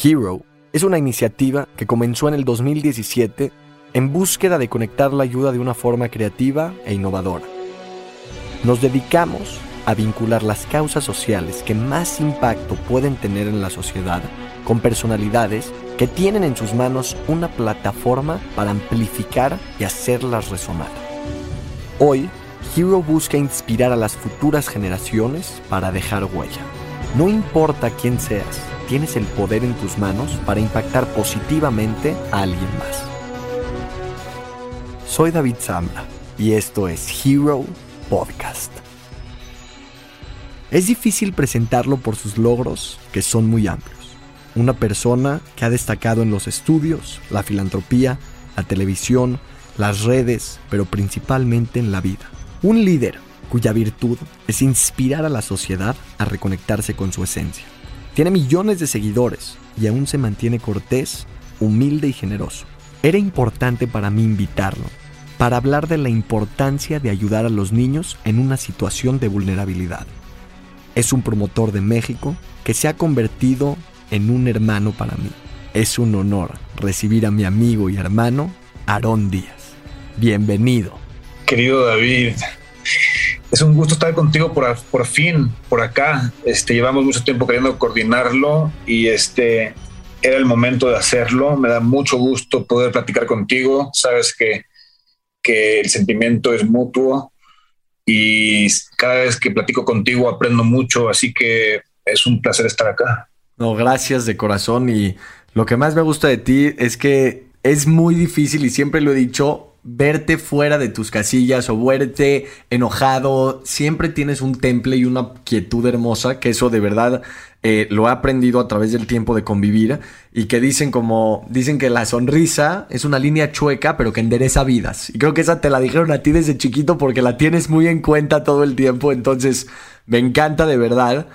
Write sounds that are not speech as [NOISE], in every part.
Hero es una iniciativa que comenzó en el 2017 en búsqueda de conectar la ayuda de una forma creativa e innovadora. Nos dedicamos a vincular las causas sociales que más impacto pueden tener en la sociedad con personalidades que tienen en sus manos una plataforma para amplificar y hacerlas resonar. Hoy, Hero busca inspirar a las futuras generaciones para dejar huella. No importa quién seas, tienes el poder en tus manos para impactar positivamente a alguien más. Soy David Zambra y esto es Hero Podcast. Es difícil presentarlo por sus logros, que son muy amplios. Una persona que ha destacado en los estudios, la filantropía, la televisión, las redes, pero principalmente en la vida. Un líder cuya virtud es inspirar a la sociedad a reconectarse con su esencia. Tiene millones de seguidores y aún se mantiene cortés, humilde y generoso. Era importante para mí invitarlo, para hablar de la importancia de ayudar a los niños en una situación de vulnerabilidad. Es un promotor de México que se ha convertido en un hermano para mí. Es un honor recibir a mi amigo y hermano, Aarón Díaz. Bienvenido. Querido David, es un gusto estar contigo por, por fin, por acá. Este, llevamos mucho tiempo queriendo coordinarlo y este, era el momento de hacerlo. Me da mucho gusto poder platicar contigo. Sabes que, que el sentimiento es mutuo y cada vez que platico contigo aprendo mucho, así que es un placer estar acá. No, gracias de corazón y lo que más me gusta de ti es que es muy difícil y siempre lo he dicho, verte fuera de tus casillas o verte enojado, siempre tienes un temple y una quietud hermosa, que eso de verdad eh, lo he aprendido a través del tiempo de convivir y que dicen como, dicen que la sonrisa es una línea chueca pero que endereza vidas. Y creo que esa te la dijeron a ti desde chiquito porque la tienes muy en cuenta todo el tiempo, entonces me encanta de verdad.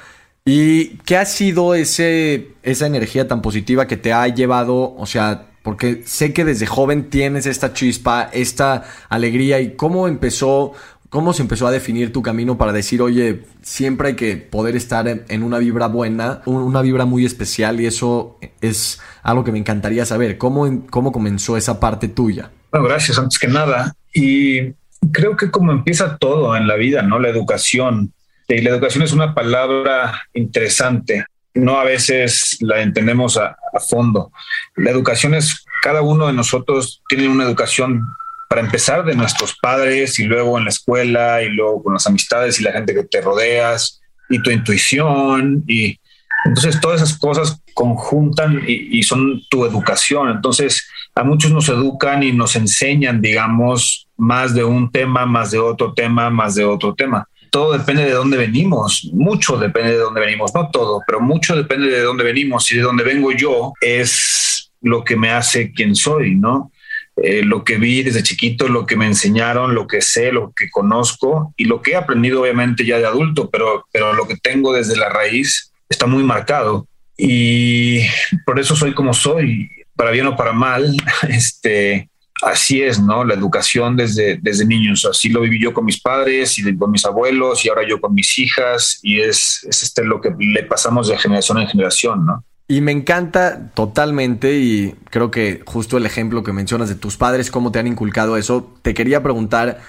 ¿Y qué ha sido ese, esa energía tan positiva que te ha llevado, o sea, porque sé que desde joven tienes esta chispa, esta alegría y cómo empezó, cómo se empezó a definir tu camino para decir, oye, siempre hay que poder estar en, una vibra buena, una vibra muy especial y eso es algo que me encantaría saber. ¿Cómo, cómo comenzó esa parte tuya? Bueno, gracias antes que nada. Y creo que como empieza todo en la vida, ¿no? La educación. Y la educación es una palabra interesante no a veces la entendemos a, fondo. La educación es, cada uno de nosotros tiene una educación para empezar de nuestros padres y luego en la escuela y luego con las amistades y la gente que te rodeas y tu intuición y entonces todas esas cosas conjuntan y, y son tu educación. Entonces a muchos nos educan y nos enseñan, digamos, más de un tema, más de otro tema, más de otro tema todo depende de dónde venimos, mucho depende de dónde venimos, no todo, pero mucho depende de dónde venimos y de dónde vengo yo es lo que me hace quien soy, ¿no? Eh, lo que vi desde chiquito, lo que me enseñaron, lo que sé, lo que conozco y lo que he aprendido obviamente ya de adulto, pero, pero lo que tengo desde la raíz está muy marcado y por eso soy como soy, para bien o para mal, [LAUGHS] este, así es, ¿no? La educación desde, desde niños. Así lo viví yo con mis padres y con mis abuelos y ahora yo con mis hijas y es, es este lo que le pasamos de generación en generación, ¿no? Y me encanta totalmente y creo que justo el ejemplo que mencionas de tus padres, cómo te han inculcado eso, te quería preguntar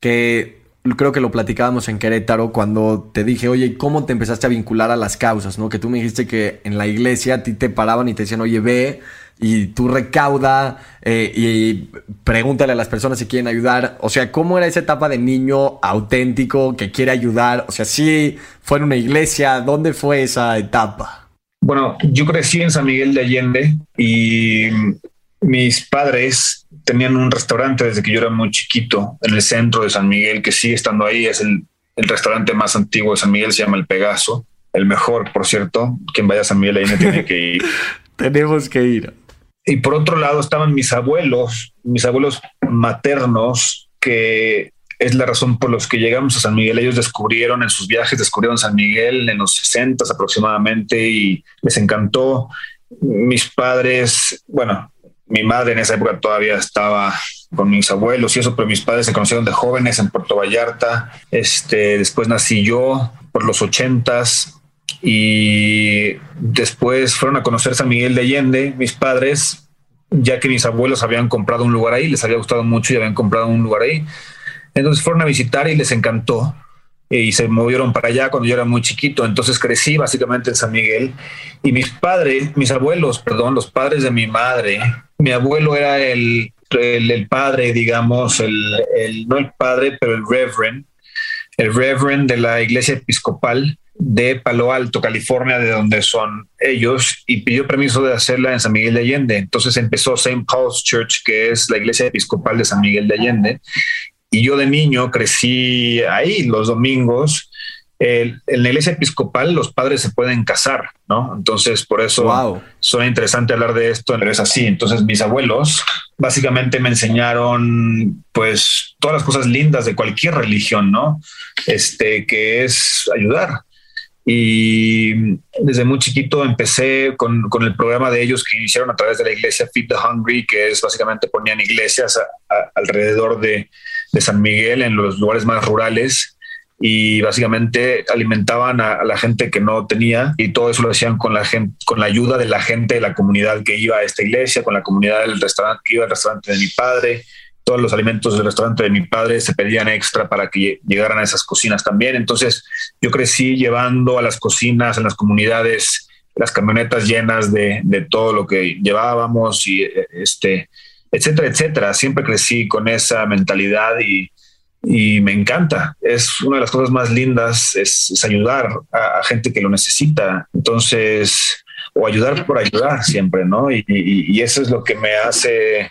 que creo que lo platicábamos en Querétaro cuando te dije, oye, ¿cómo te empezaste a vincular a las causas? ¿no? Que tú me dijiste que en la iglesia a ti te paraban y te decían, oye, ve y tú recauda eh, y pregúntale a las personas si quieren ayudar. O sea, ¿cómo era esa etapa de niño auténtico que quiere ayudar? O sea, sí fue en una iglesia, ¿dónde fue esa etapa? Bueno, yo crecí en San Miguel de Allende y mis padres tenían un restaurante desde que yo era muy chiquito en el centro de San Miguel, que sigue estando ahí, es el, el restaurante más antiguo de San Miguel, se llama El Pegaso, el mejor, por cierto. Quien vaya a San Miguel Allende tiene que ir. [LAUGHS] Tenemos que ir. Y por otro lado estaban mis abuelos, mis abuelos maternos, que es la razón por los que llegamos a San Miguel. Ellos descubrieron en sus viajes, descubrieron San Miguel en los 60 aproximadamente y les encantó. Mis padres, bueno, mi madre en esa época todavía estaba con mis abuelos y eso, pero mis padres se conocieron de jóvenes en Puerto Vallarta. Este, después nací yo por los ochentas y después fueron a conocer San Miguel de Allende, mis padres, ya que mis abuelos habían comprado un lugar ahí, les había gustado mucho y habían comprado un lugar ahí. Entonces fueron a visitar y les encantó y se movieron para allá cuando yo era muy chiquito. Entonces crecí básicamente en San Miguel y mis padres, mis abuelos, perdón, los padres de mi madre, mi abuelo era el, el, padre, digamos, el, el, no el padre, pero el reverend, el reverend de la iglesia episcopal de Palo Alto, California, de donde son ellos, y pidió permiso de hacerla en San Miguel de Allende. Entonces empezó St. Paul's Church, que es la iglesia episcopal de San Miguel de Allende, y yo de niño crecí ahí los domingos. en la iglesia episcopal los padres se pueden casar, ¿no? Entonces, por eso wow. suena interesante hablar de esto, pero es así. Entonces, mis abuelos básicamente me enseñaron, pues, todas las cosas lindas de cualquier religión, ¿no? Este, que es ayudar. Y desde muy chiquito empecé con, con, el programa de ellos que hicieron a través de la iglesia Feed the Hungry, que es básicamente ponían iglesias alrededor de, de San Miguel en los lugares más rurales y básicamente alimentaban a, la gente que no tenía y todo eso lo hacían con la gente, con la ayuda de la gente de la comunidad que iba a esta iglesia, con la comunidad del restaurante que iba al restaurante de mi padre. Todos los alimentos del restaurante de mi padre se pedían extra para que llegaran a esas cocinas también. Entonces yo crecí llevando a las cocinas en las comunidades las camionetas llenas de, de todo lo que llevábamos y este etcétera, etcétera. Siempre crecí con esa mentalidad y, y me encanta. Es una de las cosas más lindas, es, ayudar a, gente que lo necesita. Entonces, o ayudar por ayudar siempre, ¿no? Y, y, eso es lo que me hace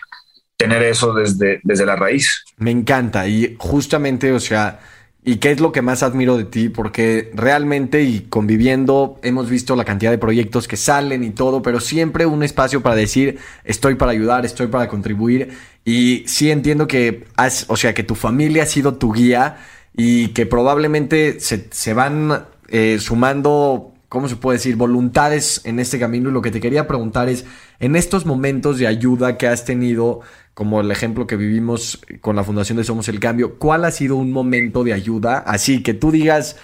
tener eso desde, desde la raíz. Me encanta y justamente, o sea, ¿Y qué es lo que más admiro de ti? Porque realmente y conviviendo hemos visto la cantidad de proyectos que salen y todo, pero siempre un espacio para decir estoy para ayudar, estoy para contribuir. Y sí entiendo que has, o sea, que tu familia ha sido tu guía y que probablemente se, se van eh, sumando, ¿cómo se puede decir? Voluntades en este camino. Y lo que te quería preguntar es, en estos momentos de ayuda que has tenido, como el ejemplo que vivimos con la Fundación de Somos el Cambio, ¿cuál ha sido un momento de ayuda? Así que tú digas,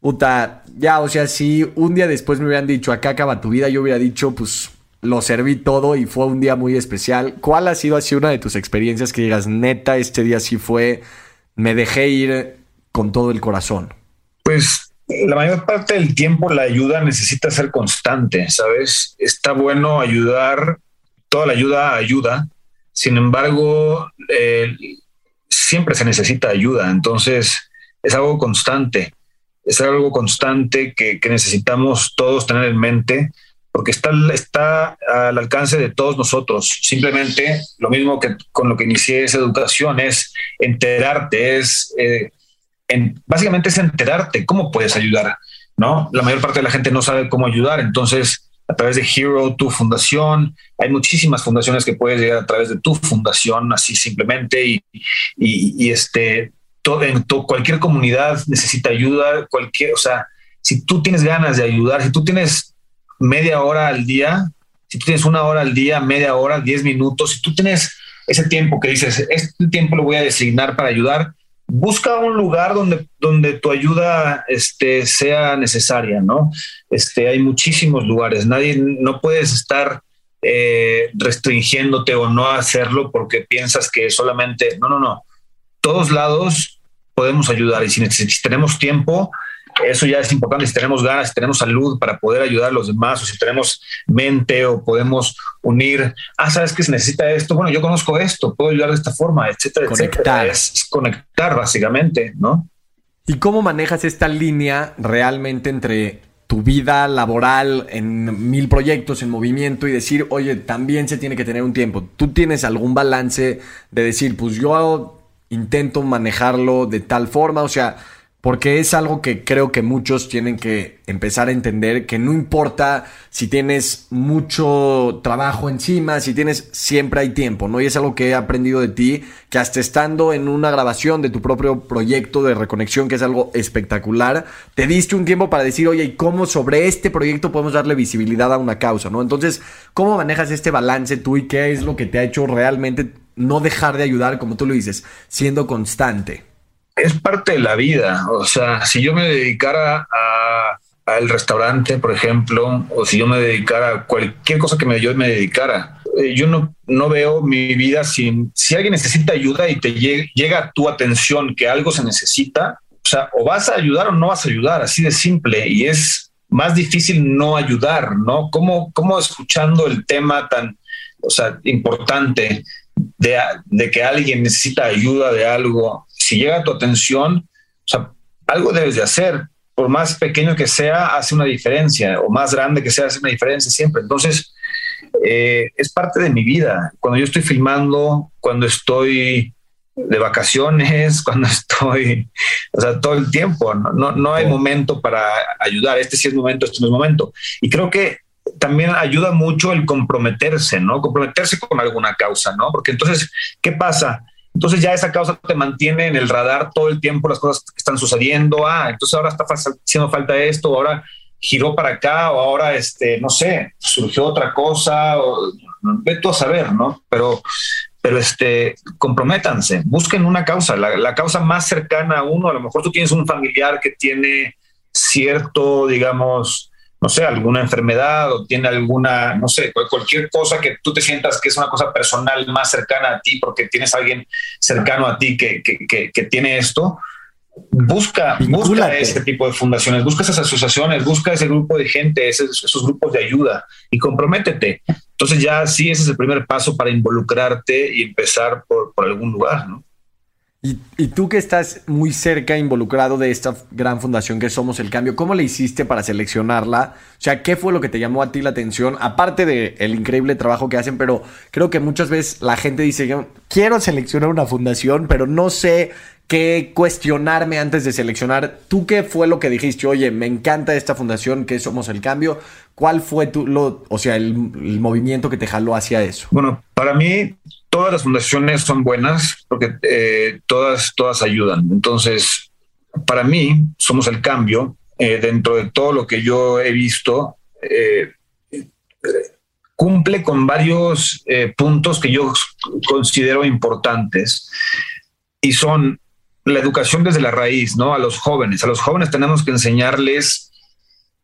puta, ya, o sea, si un día después me hubieran dicho, acá acaba tu vida, yo hubiera dicho, pues lo serví todo y fue un día muy especial. ¿Cuál ha sido así una de tus experiencias que digas, neta, este día sí fue, me dejé ir con todo el corazón? Pues la mayor parte del tiempo la ayuda necesita ser constante, ¿sabes? Está bueno ayudar, toda la ayuda ayuda, sin embargo, eh, siempre se necesita ayuda, entonces es algo constante, es algo constante que, necesitamos todos tener en mente porque está, al alcance de todos nosotros. Simplemente lo mismo que con lo que inicié esa educación es enterarte, es eh, básicamente es enterarte cómo puedes ayudar, ¿no? La mayor parte de la gente no sabe cómo ayudar, entonces a través de Hero, tu fundación. Hay muchísimas fundaciones que puedes llegar a través de tu fundación, así simplemente. Y, y, este, todo, en cualquier comunidad necesita ayuda, cualquier, o sea, si tú tienes ganas de ayudar, si tú tienes media hora al día, si tú tienes una hora al día, media hora, diez minutos, si tú tienes ese tiempo que dices, este tiempo lo voy a designar para ayudar, busca un lugar donde, donde tu ayuda este, sea necesaria, ¿no? Este, hay muchísimos lugares, nadie, no puedes estar eh, restringiéndote o no hacerlo porque piensas que solamente, no, no, no, todos lados podemos ayudar y si, si tenemos tiempo, eso ya es importante. Si tenemos ganas, si tenemos salud para poder ayudar a los demás, o si tenemos mente o podemos unir, ah, sabes que se necesita esto. Bueno, yo conozco esto, puedo ayudar de esta forma, etcétera, conectar. Es, conectar básicamente, ¿no? ¿Y cómo manejas esta línea realmente entre tu vida laboral en mil proyectos en movimiento y decir, oye, también se tiene que tener un tiempo? ¿Tú tienes algún balance de decir, pues yo intento manejarlo de tal forma? O sea, porque es algo que creo que muchos tienen que empezar a entender, que no importa si tienes mucho trabajo encima, si tienes, siempre hay tiempo, ¿no? Y es algo que he aprendido de ti, que hasta estando en una grabación de tu propio proyecto de reconexión, que es algo espectacular, te diste un tiempo para decir, oye, ¿y cómo sobre este proyecto podemos darle visibilidad a una causa, ¿no? Entonces, ¿cómo manejas este balance tú y qué es lo que te ha hecho realmente no dejar de ayudar, como tú lo dices, siendo constante? Es parte de la vida. O sea, si yo me dedicara a al restaurante, por ejemplo, o si yo me dedicara a cualquier cosa que me, yo me dedicara, eh, yo no, no veo mi vida sin, si alguien necesita ayuda y te llega a tu atención que algo se necesita, o sea, o vas a ayudar o no vas a ayudar, así de simple, y es más difícil no ayudar, ¿no? ¿Cómo, cómo escuchando el tema tan, o sea, importante de, de que alguien necesita ayuda de algo, si llega a tu atención, o sea, algo debes de hacer, por más pequeño que sea, hace una diferencia, o más grande que sea, hace una diferencia siempre. Entonces, eh, es parte de mi vida. Cuando yo estoy filmando, cuando estoy de vacaciones, [LAUGHS] cuando estoy, o sea, todo el tiempo, no, no, hay momento para ayudar, este sí es momento, este no es momento. Y creo que también ayuda mucho el comprometerse, ¿no? Comprometerse con alguna causa, ¿no? Porque entonces, ¿qué pasa? Entonces ya esa causa te mantiene en el radar todo el tiempo las cosas que están sucediendo. Ah, entonces ahora está haciendo falta esto, ahora giró para acá o ahora, este, no sé, surgió otra cosa, o, ve tú a saber, ¿no? Pero, pero este, comprométanse, busquen una causa, la, la causa más cercana a uno. A lo mejor tú tienes un familiar que tiene cierto, digamos, no sé, alguna enfermedad o tiene alguna, no sé, cualquier cosa que tú te sientas que es una cosa personal más cercana a ti porque tienes a alguien cercano a ti que, que, que, tiene esto, busca, busca ese tipo de fundaciones, busca esas asociaciones, busca ese grupo de gente, esos, esos grupos de ayuda y comprométete. Entonces ya sí, ese es el primer paso para involucrarte y empezar por, por algún lugar, ¿no? Y, tú que estás muy cerca, involucrado de esta gran fundación que Somos el Cambio, ¿cómo le hiciste para seleccionarla? O sea, ¿qué fue lo que te llamó a ti la atención? Aparte del el increíble trabajo que hacen, pero creo que muchas veces la gente dice, quiero seleccionar una fundación, pero no sé qué cuestionarme antes de seleccionar. ¿Tú qué fue lo que dijiste? Oye, me encanta esta fundación que Somos el Cambio. ¿Cuál fue tu, lo, o sea, el, el movimiento que te jaló hacia eso? Bueno, para mí todas las fundaciones son buenas porque eh, todas, todas ayudan. Entonces, para mí, somos el cambio. Eh, dentro de todo lo que yo he visto, eh, cumple con varios puntos que yo considero importantes y son la educación desde la raíz, ¿no? A los jóvenes. A los jóvenes tenemos que enseñarles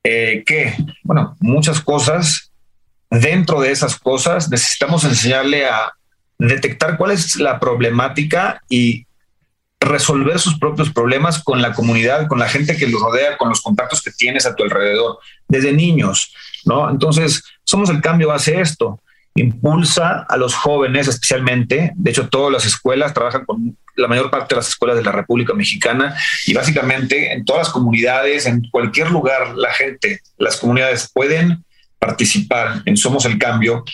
que, bueno, muchas cosas. Dentro de esas cosas necesitamos enseñarle a, detectar cuál es la problemática y resolver sus propios problemas con la comunidad, con la gente que los rodea, con los contactos que tienes a tu alrededor, desde niños, ¿no? Entonces, Somos el Cambio hace esto, impulsa a los jóvenes especialmente, de hecho todas las escuelas trabajan con la mayor parte de las escuelas de la República Mexicana y básicamente en todas las comunidades, en cualquier lugar, la gente, las comunidades pueden participar en Somos el Cambio.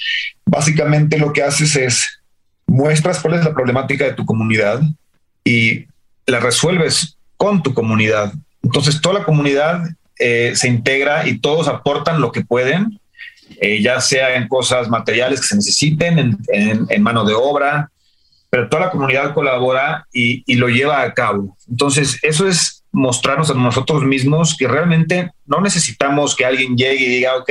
Básicamente lo que haces es muestras cuál es la problemática de tu comunidad y la resuelves con tu comunidad. Entonces toda la comunidad eh, se integra y todos aportan lo que pueden, eh, ya sea en cosas materiales que se necesiten, en, mano de obra, pero toda la comunidad colabora y, y, lo lleva a cabo. Entonces eso es mostrarnos a nosotros mismos que realmente no necesitamos que alguien llegue y diga, ok,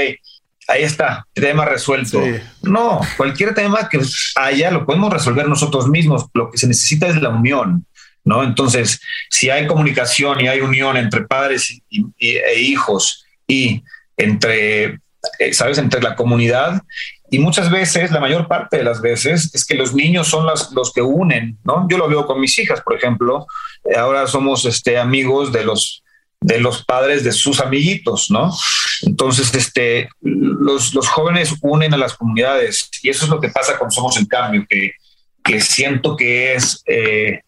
ahí está, tema resuelto. No, cualquier tema que haya lo podemos resolver nosotros mismos. Lo que se necesita es la unión, ¿no? Entonces, si hay comunicación y hay unión entre padres e hijos y entre, ¿sabes?, entre la comunidad. Y muchas veces, la mayor parte de las veces, es que los niños son los, los que unen, ¿no? Yo lo veo con mis hijas, por ejemplo. Ahora somos este, amigos de los de los padres de sus amiguitos, ¿no? Entonces, este, los, los, jóvenes unen a las comunidades y eso es lo que pasa con Somos el Cambio, que, que siento que es, eh,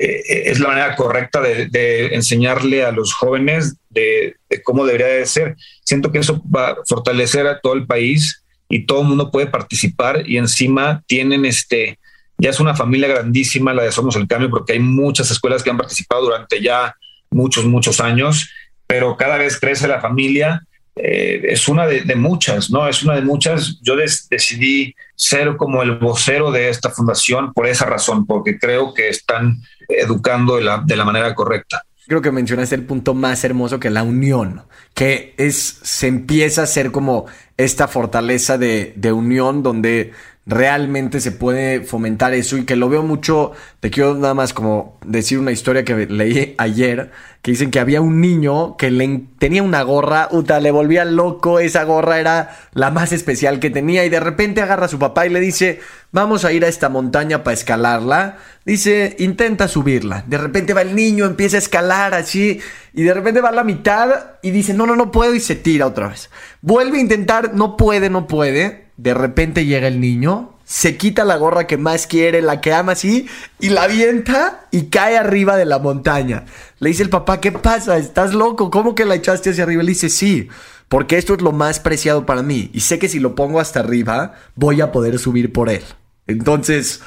eh, es la manera correcta de, enseñarle a los jóvenes de, cómo debería de ser. Siento que eso va a fortalecer a todo el país y todo el mundo puede participar y encima tienen este, ya es una familia grandísima la de Somos el Cambio porque hay muchas escuelas que han participado durante ya muchos, muchos años, pero cada vez crece la familia. Eh, es una de, muchas, ¿no? Es una de muchas. Yo decidí ser como el vocero de esta fundación por esa razón, porque creo que están educando de la, de la manera correcta. Creo que mencionaste el punto más hermoso que la unión, que es, se empieza a ser como esta fortaleza de, de unión donde realmente se puede fomentar eso y que lo veo mucho, te quiero nada más como decir una historia que leí ayer, que dicen que había un niño que le, tenía una gorra, uta, le volvía loco, esa gorra era la más especial que tenía y de repente agarra a su papá y le dice, vamos a ir a esta montaña para escalarla, dice, intenta subirla, de repente va el niño, empieza a escalar así y de repente va a la mitad y dice, no, no, no puedo. Y se tira otra vez, vuelve a intentar, no puede, no puede de repente llega el niño, se quita la gorra que más quiere, la que ama así, y la avienta y cae arriba de la montaña. Le dice el papá, ¿qué pasa? ¿Estás loco? ¿Cómo que la echaste hacia arriba? Le dice, sí, porque esto es lo más preciado para mí. Y sé que si lo pongo hasta arriba, voy a poder subir por él. Entonces,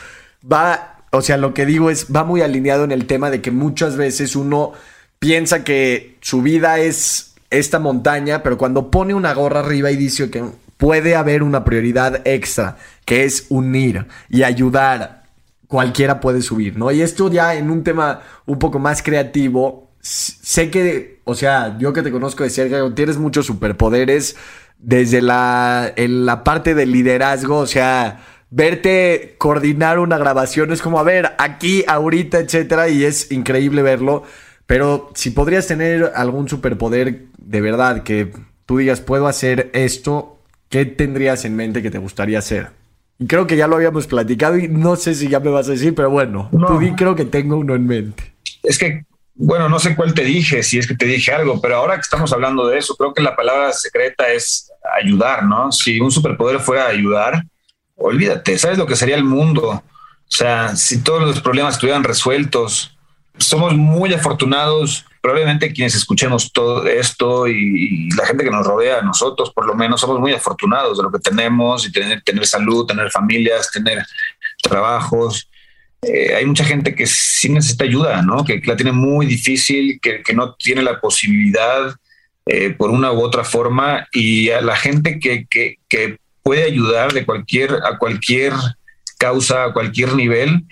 va, o sea, lo que digo es, va muy alineado en el tema de que muchas veces uno piensa que su vida es esta montaña, pero cuando pone una gorra arriba y dice que puede haber una prioridad extra, que es unir y ayudar. Cualquiera puede subir, ¿no? Y esto ya en un tema un poco más creativo, sé que, o sea, yo que te conozco de cerca, tienes muchos superpoderes desde la, en la parte del liderazgo, o sea, verte coordinar una grabación es como, a ver, aquí, ahorita, etcétera, y es increíble verlo. Pero si podrías tener algún superpoder de verdad que tú digas, puedo hacer esto ¿qué tendrías en mente que te gustaría hacer? Y creo que ya lo habíamos platicado y no sé si ya me vas a decir, pero bueno, tú creo que tengo uno en mente. Es que, bueno, no sé cuál te dije, si es que te dije algo, pero ahora que estamos hablando de eso, creo que la palabra secreta es ayudar, ¿no? Si un superpoder fuera ayudar, olvídate, ¿sabes lo que sería el mundo? O sea, si todos los problemas estuvieran resueltos, somos muy afortunados probablemente quienes escuchemos todo esto y, la gente que nos rodea, nosotros por lo menos, somos muy afortunados de lo que tenemos y tener, tener salud, tener familias, tener trabajos. Eh, hay mucha gente que sí necesita ayuda, ¿no? que, la tiene muy difícil, que, no tiene la posibilidad eh, por una u otra forma y a la gente que, que, que puede ayudar de cualquier, a cualquier causa, a cualquier nivel,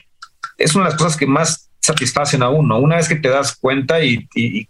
es una de las cosas que más satisfacen a uno. Una vez que te das cuenta y,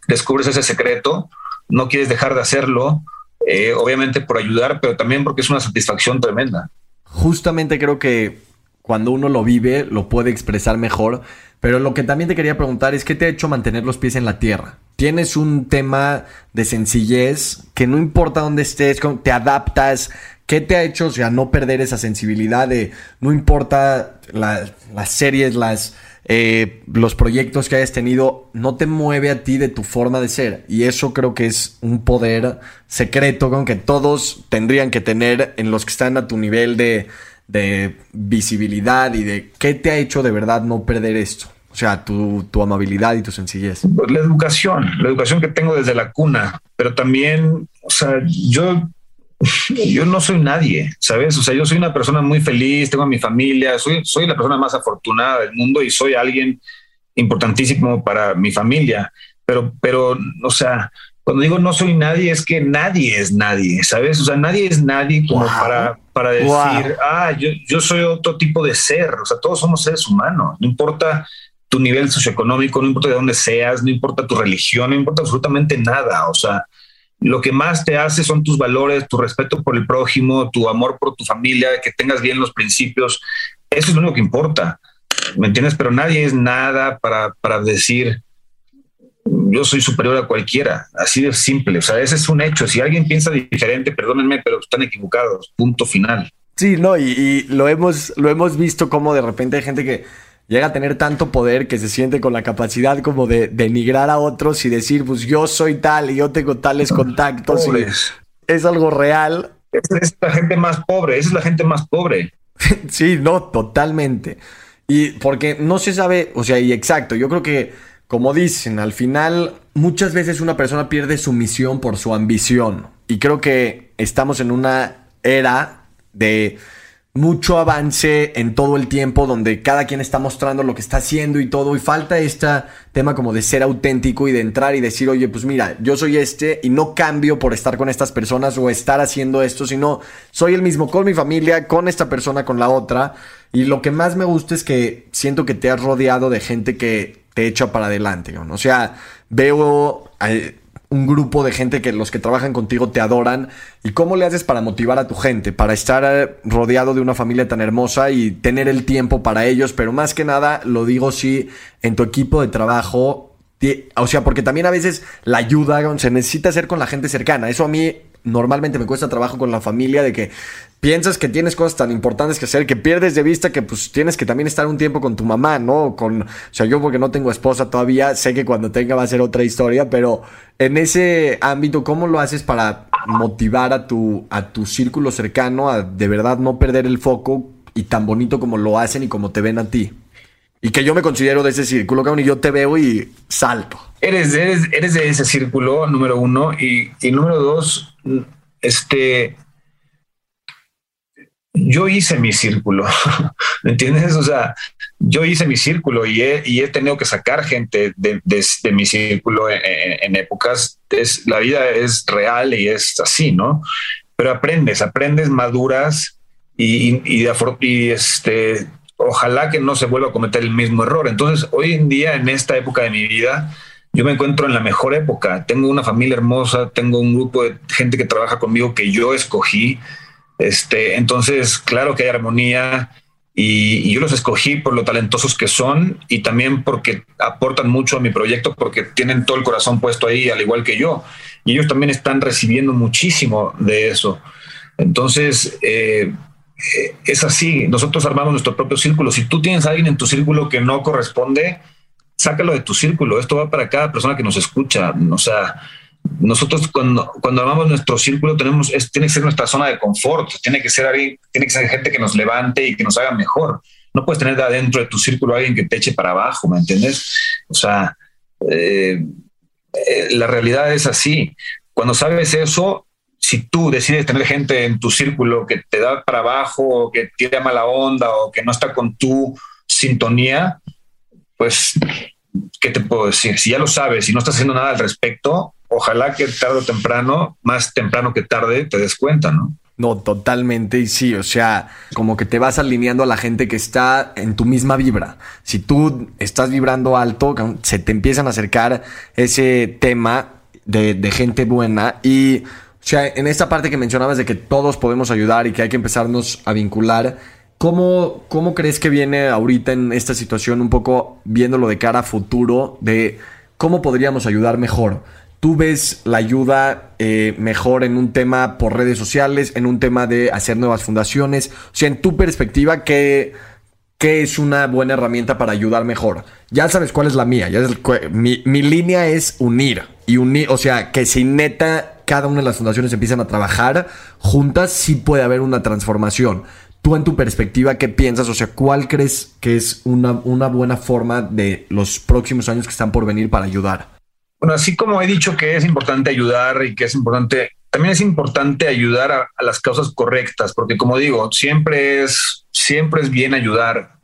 descubres ese secreto, no quieres dejar de hacerlo, eh, obviamente por ayudar, pero también porque es una satisfacción tremenda. Justamente creo que cuando uno lo vive, lo puede expresar mejor. Pero lo que también te quería preguntar es qué te ha hecho mantener los pies en la tierra. Tienes un tema de sencillez que no importa dónde estés, te adaptas. ¿Qué te ha hecho, o sea, no perder esa sensibilidad de no importa las series, las, eh, los proyectos que hayas tenido no te mueve a ti de tu forma de ser. Y eso creo que es un poder secreto con que todos tendrían que tener en los que están a tu nivel de, de visibilidad y de qué te ha hecho de verdad no perder esto. O sea, tu, tu, amabilidad y tu sencillez. La educación, la educación que tengo desde la cuna, pero también, o sea, yo [LAUGHS] yo no soy nadie, ¿sabes? O sea, yo soy una persona muy feliz, tengo a mi familia, soy, soy la persona más afortunada del mundo y soy alguien importantísimo para mi familia. Pero, pero, o sea, cuando digo no soy nadie, es que nadie es nadie, ¿sabes? O sea, nadie es nadie como para, para decir, ah, yo, yo soy otro tipo de ser. O sea, todos somos seres humanos, no importa tu nivel socioeconómico, no importa de dónde seas, no importa tu religión, no importa absolutamente nada. O sea, lo que más te hace son tus valores, tu respeto por el prójimo, tu amor por tu familia, que tengas bien los principios. Eso es lo único que importa. ¿Me entiendes? Pero nadie es nada para, para decir yo soy superior a cualquiera. Así de simple. O sea, ese es un hecho. Si alguien piensa diferente, perdónenme, pero están equivocados. Punto final. Sí, no, y, lo hemos, lo hemos visto como de repente hay gente que llega a tener tanto poder que se siente con la capacidad como de denigrar a otros y decir, pues yo soy tal y yo tengo tales contactos. Y es algo real. Esa es la gente más pobre, esa es la gente más pobre. [LAUGHS] sí, no, totalmente. Y porque no se sabe, o sea, y exacto, yo creo que, como dicen, al final muchas veces una persona pierde su misión por su ambición. Y creo que estamos en una era de mucho avance en todo el tiempo, donde cada quien está mostrando lo que está haciendo y todo, y falta este tema como de ser auténtico y de entrar y decir, oye, pues mira, yo soy este y no cambio por estar con estas personas o estar haciendo esto, sino soy el mismo con mi familia, con esta persona, con la otra. Y lo que más me gusta es que siento que te has rodeado de gente que te echa para adelante, O sea, veo... Eh, un grupo de gente que los que trabajan contigo te adoran. ¿Y cómo le haces para motivar a tu gente? Para estar eh, rodeado de una familia tan hermosa y tener el tiempo para ellos. Pero más que nada, lo digo si en tu equipo de trabajo. O sea, porque también a veces la ayuda se necesita hacer con la gente cercana. Eso a mí normalmente me cuesta trabajo con la familia de que piensas que tienes cosas tan importantes que hacer que pierdes de vista que pues tienes que también estar un tiempo con tu mamá, ¿no? Con, o sea, yo porque no tengo esposa todavía, sé que cuando tenga va a ser otra historia, pero en ese ámbito, ¿cómo lo haces para motivar a tu, a tu círculo cercano a de verdad no perder el foco y tan bonito como lo hacen y como te ven a ti? Y que yo me considero de ese círculo, cabrón, y yo te veo y salto. Eres, eres, eres de ese círculo, número uno. Y, y número dos, este, yo hice mi círculo, [LAUGHS] ¿me entiendes? O sea, yo hice mi círculo y he, y he tenido que sacar gente de, de, mi círculo en, épocas. Es, la vida es real y es así, ¿no? Pero aprendes, aprendes, maduras y, y, y este, ojalá que no se vuelva a cometer el mismo error. Entonces, hoy en día, en esta época de mi vida, yo me encuentro en la mejor época. Tengo una familia hermosa, tengo un grupo de gente que trabaja conmigo que yo escogí este, entonces, claro que hay armonía y, yo los escogí por lo talentosos que son y también porque aportan mucho a mi proyecto, porque tienen todo el corazón puesto ahí, al igual que yo. Y ellos también están recibiendo muchísimo de eso. Entonces, eh, eh, es así. Nosotros armamos nuestro propio círculo. Si tú tienes a alguien en tu círculo que no corresponde, sácalo de tu círculo. Esto va para cada persona que nos escucha. O sea, nosotros cuando, cuando armamos nuestro círculo tenemos, es, tiene que ser nuestra zona de confort, tiene que ser alguien, tiene que ser gente que nos levante y que nos haga mejor. No puedes tener de adentro de tu círculo a alguien que te eche para abajo, ¿me entiendes? O sea, eh, eh, la realidad es así. Cuando sabes eso, si tú decides tener gente en tu círculo que te da para abajo, o que tiene mala onda, o que no está con tu sintonía, pues, ¿qué te puedo decir? Si ya lo sabes y no estás haciendo nada al respecto, ojalá que tarde o temprano, más temprano que tarde, te des cuenta, ¿no? No, totalmente. Y sí, o sea, como que te vas alineando a la gente que está en tu misma vibra. Si tú estás vibrando alto, se te empiezan a acercar ese tema de, gente buena. Y, o sea, en esta parte que mencionabas de que todos podemos ayudar y que hay que empezarnos a vincular, ¿cómo, cómo crees que viene ahorita en esta situación, un poco viéndolo de cara a futuro, de cómo podríamos ayudar mejor? ¿Tú ves la ayuda eh, mejor en un tema por redes sociales, en un tema de hacer nuevas fundaciones? O sea, en tu perspectiva, ¿qué, qué es una buena herramienta para ayudar mejor? Ya sabes cuál es la mía. Ya mi, mi, línea es unir. Y unir, o sea, que si neta cada una de las fundaciones empiezan a trabajar juntas, sí puede haber una transformación. Tú en tu perspectiva, ¿qué piensas? O sea, ¿cuál crees que es una, una buena forma de los próximos años que están por venir para ayudar? Bueno, así como he dicho que es importante ayudar y que es importante, también es importante ayudar a, las causas correctas, porque como digo, siempre es, siempre es bien ayudar.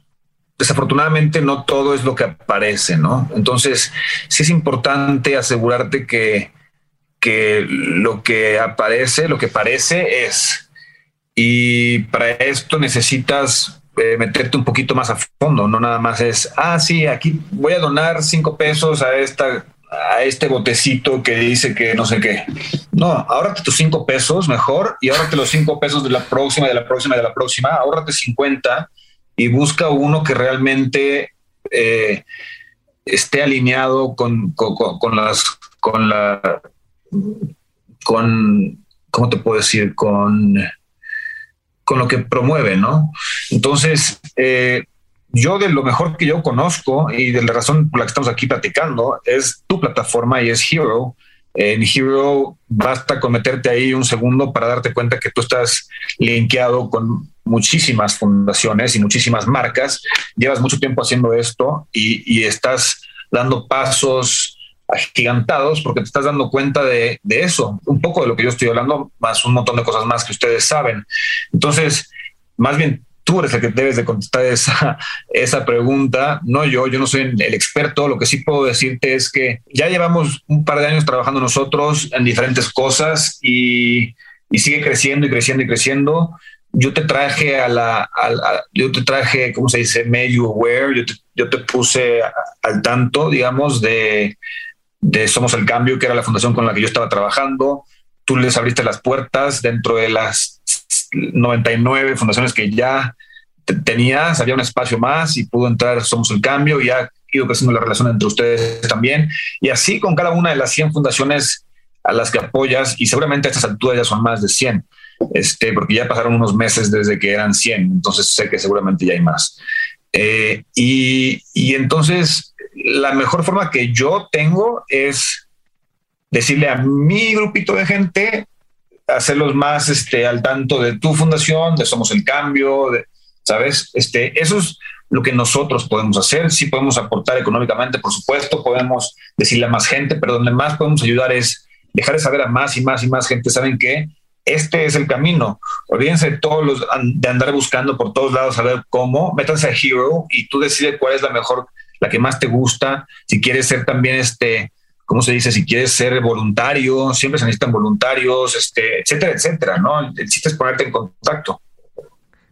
Desafortunadamente no todo es lo que aparece, ¿no? Entonces, sí es importante asegurarte que, que lo que aparece, lo que parece es. Y para esto necesitas eh, meterte un poquito más a fondo, no nada más es, ah, sí, aquí voy a donar cinco pesos a esta a este botecito que dice que no sé qué. No, ahórrate tus cinco pesos mejor y ahórrate los cinco pesos de la próxima, de la próxima, de la próxima, ahórrate 50 y busca uno que realmente eh, esté alineado con, con, las, con la, con, ¿cómo te puedo decir? Con, con lo que promueve, ¿no? Entonces, eh, yo de lo mejor que yo conozco y de la razón por la que estamos aquí platicando es tu plataforma y es Hero. En Hero basta con meterte ahí un segundo para darte cuenta que tú estás linkeado con muchísimas fundaciones y muchísimas marcas. Llevas mucho tiempo haciendo esto y, estás dando pasos agigantados porque te estás dando cuenta de, de, eso, un poco de lo que yo estoy hablando, más un montón de cosas más que ustedes saben. Entonces, más bien tú eres el que debes de contestar esa, [LAUGHS] esa pregunta, no yo, yo no soy el experto, lo que sí puedo decirte es que ya llevamos un par de años trabajando nosotros en diferentes cosas y, y sigue creciendo y creciendo y creciendo. Yo te traje a la, yo te traje, ¿cómo se dice? Medio aware, yo te, yo te puse al tanto, digamos, de, de Somos el Cambio, que era la fundación con la que yo estaba trabajando. Tú les abriste las puertas dentro de las 99 fundaciones que ya tenías, había un espacio más y pudo entrar Somos el Cambio y ha ido creciendo la relación entre ustedes también. Y así con cada una de las 100 fundaciones a las que apoyas, y seguramente a estas alturas ya son más de 100, este, porque ya pasaron unos meses desde que eran 100, entonces sé que seguramente ya hay más. Eh, y, y entonces la mejor forma que yo tengo es decirle a mi grupito de gente, hacerlos más este, al tanto de tu fundación, de Somos el Cambio, de, ¿sabes? Este, eso es lo que nosotros podemos hacer. Sí podemos aportar económicamente, por supuesto, podemos decirle a más gente, pero donde más podemos ayudar es dejar de saber a más y más y más gente. ¿Saben que Este es el camino. Olvídense de todos los de andar buscando por todos lados a ver cómo. Métanse a Hero y tú decides cuál es la mejor, la que más te gusta. Si quieres ser también este, ¿cómo se dice? Si quieres ser voluntario, siempre se necesitan voluntarios, este, etcétera, etcétera, ¿no? El chiste es ponerte en contacto.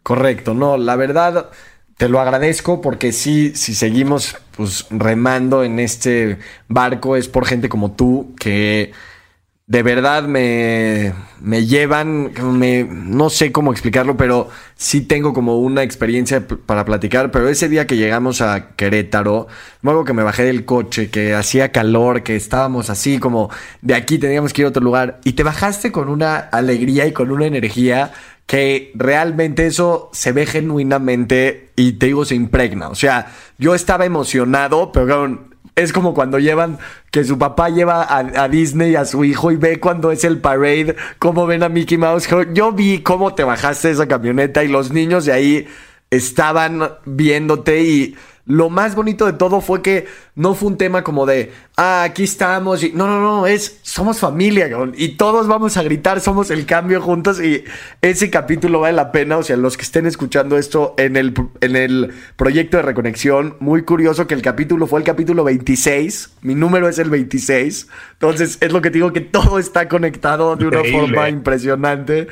Correcto, no, la verdad te lo agradezco porque sí, si seguimos pues remando en este barco es por gente como tú que de verdad me, me llevan, me, no sé cómo explicarlo, pero sí tengo como una experiencia para platicar. Pero ese día que llegamos a Querétaro, luego que me bajé del coche, que hacía calor, que estábamos así como de aquí teníamos que ir a otro lugar, y te bajaste con una alegría y con una energía que realmente eso se ve genuinamente y te digo, se impregna. O sea, yo estaba emocionado, pero es como cuando llevan, que su papá lleva a, Disney a su hijo y ve cuando es el parade, cómo ven a Mickey Mouse. Yo vi cómo te bajaste esa camioneta y los niños de ahí estaban viéndote y lo más bonito de todo fue que no fue un tema como de, ah, aquí estamos. Y, no, no, no, es, somos familia, y todos vamos a gritar, somos el cambio juntos. Y ese capítulo vale la pena. O sea, los que estén escuchando esto en el, en el proyecto de reconexión, muy curioso que el capítulo fue el capítulo 26. Mi número es el 26. Entonces, es lo que digo que todo está conectado de una forma impresionante.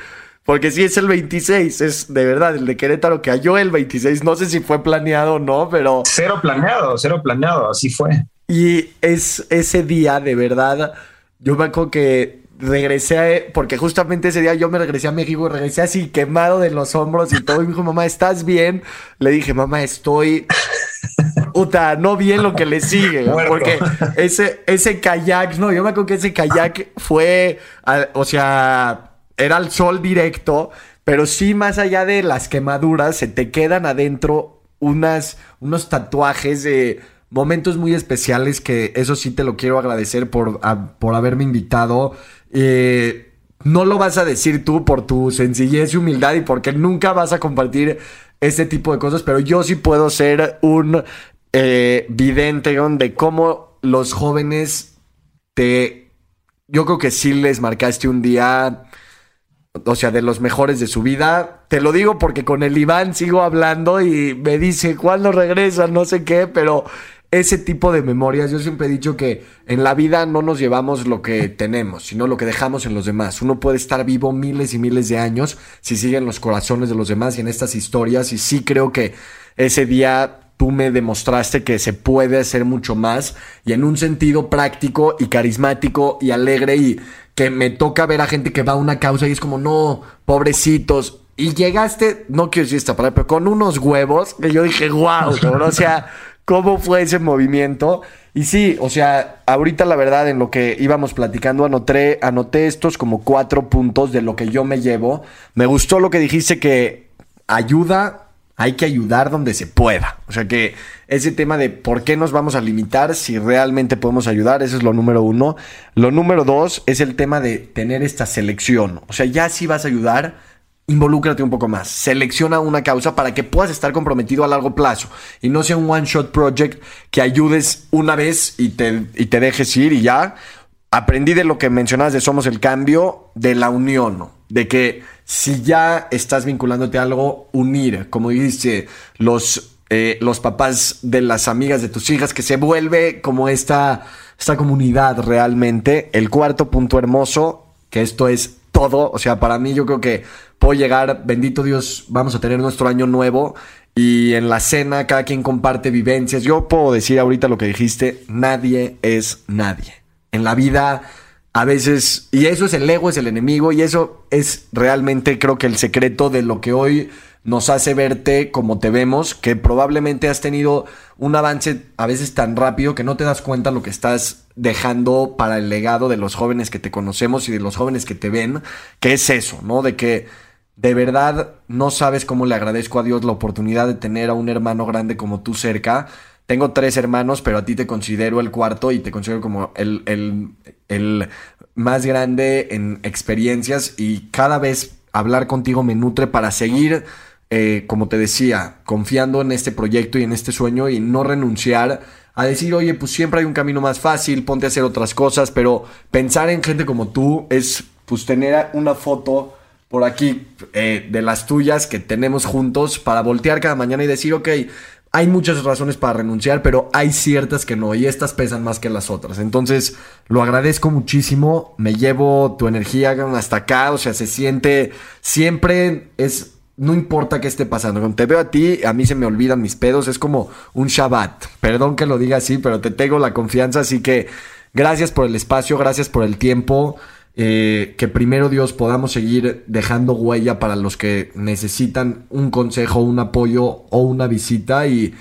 Porque si es el 26, es de verdad el de Querétaro que halló el 26. No sé si fue planeado o no, pero. Cero planeado, cero planeado, así fue. Y es ese día, de verdad, yo me acuerdo que regresé, porque justamente ese día yo me regresé a México, regresé así quemado de los hombros y todo. Y me dijo, mamá, ¿estás bien? Le dije, mamá, estoy. Puta, no bien lo que le sigue. [LAUGHS] Porque ese, ese kayak, no, yo me acuerdo que ese kayak fue, o sea era el sol directo, pero sí más allá de las quemaduras, se te quedan adentro unas, unos tatuajes de momentos muy especiales que eso sí te lo quiero agradecer por, por haberme invitado. Eh, no lo vas a decir tú por tu sencillez y humildad y porque nunca vas a compartir este tipo de cosas, pero yo sí puedo ser un eh, vidente de cómo los jóvenes te... Yo creo que sí les marcaste un día o sea, de los mejores de su vida. Te lo digo porque con el Iván sigo hablando y me dice, ¿cuándo regresa? No sé qué, pero ese tipo de memorias, yo siempre he dicho que en la vida no nos llevamos lo que [LAUGHS] tenemos, sino lo que dejamos en los demás. Uno puede estar vivo miles y miles de años si siguen los corazones de los demás y en estas historias. Y sí creo que ese día tú me demostraste que se puede hacer mucho más y en un sentido práctico y carismático y alegre y que me toca ver a gente que va a una causa y es como, no, pobrecitos. Y llegaste, no quiero decir esta palabra, pero con unos huevos que yo dije, wow, [LAUGHS] o sea, ¿cómo fue ese movimiento? Y sí, o sea, ahorita la verdad en lo que íbamos platicando anoté, anoté estos como cuatro puntos de lo que yo me llevo. Me gustó lo que dijiste que ayuda hay que ayudar donde se pueda. O sea que ese tema de por qué nos vamos a limitar si realmente podemos ayudar, eso es lo número uno. Lo número dos es el tema de tener esta selección. O sea, ya si vas a ayudar, involúcrate un poco más. Selecciona una causa para que puedas estar comprometido a largo plazo y no sea un one-shot project que ayudes una vez y te, y te dejes ir y ya. Aprendí de lo que mencionabas de Somos el Cambio, de la unión, de que si ya estás vinculándote a algo, unir, como dice, los, eh, los papás de las amigas de tus hijas, que se vuelve como esta, esta comunidad realmente. El cuarto punto hermoso, que esto es todo, o sea, para mí yo creo que puedo llegar, bendito Dios, vamos a tener nuestro año nuevo y en la cena cada quien comparte vivencias. Yo puedo decir ahorita lo que dijiste, nadie es nadie. en la vida a veces, y eso es el ego, es el enemigo, y eso es realmente creo que el secreto de lo que hoy nos hace verte como te vemos, que probablemente has tenido un avance a veces tan rápido que no te das cuenta lo que estás dejando para el legado de los jóvenes que te conocemos y de los jóvenes que te ven, que es eso, ¿no? De que de verdad no sabes cómo le agradezco a Dios la oportunidad de tener a un hermano grande como tú cerca. Tengo tres hermanos, pero a ti te considero el cuarto y te considero como el, el, el más grande en experiencias y cada vez hablar contigo me nutre para seguir eh, como te decía, confiando en este proyecto y en este sueño y no renunciar a decir, oye, pues siempre hay un camino más fácil, ponte a hacer otras cosas, pero pensar en gente como tú es, pues, tener una foto por aquí eh, de las tuyas que tenemos juntos para voltear cada mañana y decir, ok, hay muchas razones para renunciar, pero hay ciertas que no, y estas pesan más que las otras. Entonces, lo agradezco muchísimo, me llevo tu energía hasta acá, o sea, se siente, siempre es no importa qué esté pasando. Te veo a ti, a mí se me olvidan mis pedos. Es como un Shabbat. Perdón que lo diga así, pero te tengo la confianza. Así que gracias por el espacio, gracias por el tiempo. Eh, que primero Dios podamos seguir dejando huella para los que necesitan un consejo, un apoyo o una visita. Y,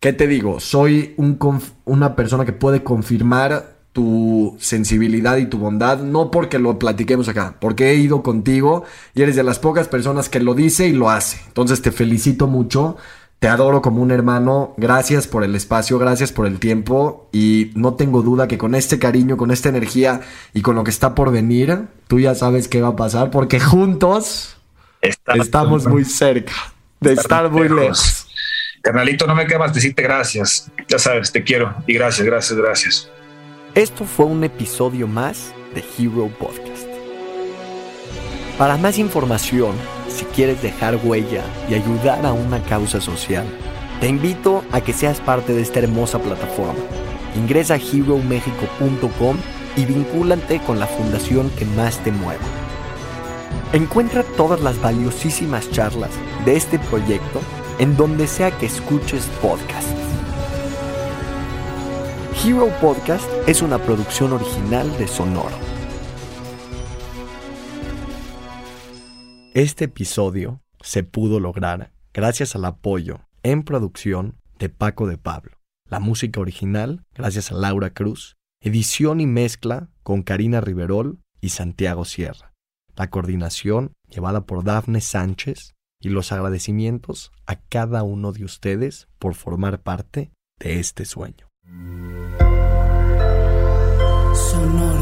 ¿qué te digo? Soy un una persona que puede confirmar tu sensibilidad y tu bondad, no porque lo platiquemos acá, porque he ido contigo y eres de las pocas personas que lo dice y lo hace. Entonces te felicito mucho, te adoro como un hermano, gracias por el espacio, gracias por el tiempo y no tengo duda que con este cariño, con esta energía y con lo que está por venir, tú ya sabes qué va a pasar porque juntos estamos muy cerca de estar muy lejos. Carnalito, no me queda más decirte gracias. Ya sabes, te quiero y gracias, gracias, gracias. Esto fue un episodio más de Hero Podcast. Para más información, si quieres dejar huella y ayudar a una causa social, te invito a que seas parte de esta hermosa plataforma. Ingresa a heromexico.com y vincúlate con la fundación que más te mueva. Encuentra todas las valiosísimas charlas de este proyecto en donde sea que escuches podcast. Hero Podcast es una producción original de Sonoro. Este episodio se pudo lograr gracias al apoyo en producción de Paco de Pablo. La música original, gracias a Laura Cruz. Edición y mezcla con Karina Riverol y Santiago Sierra. La coordinación llevada por Dafne Sánchez y los agradecimientos a cada uno de ustedes por formar parte de este sueño. Sonora.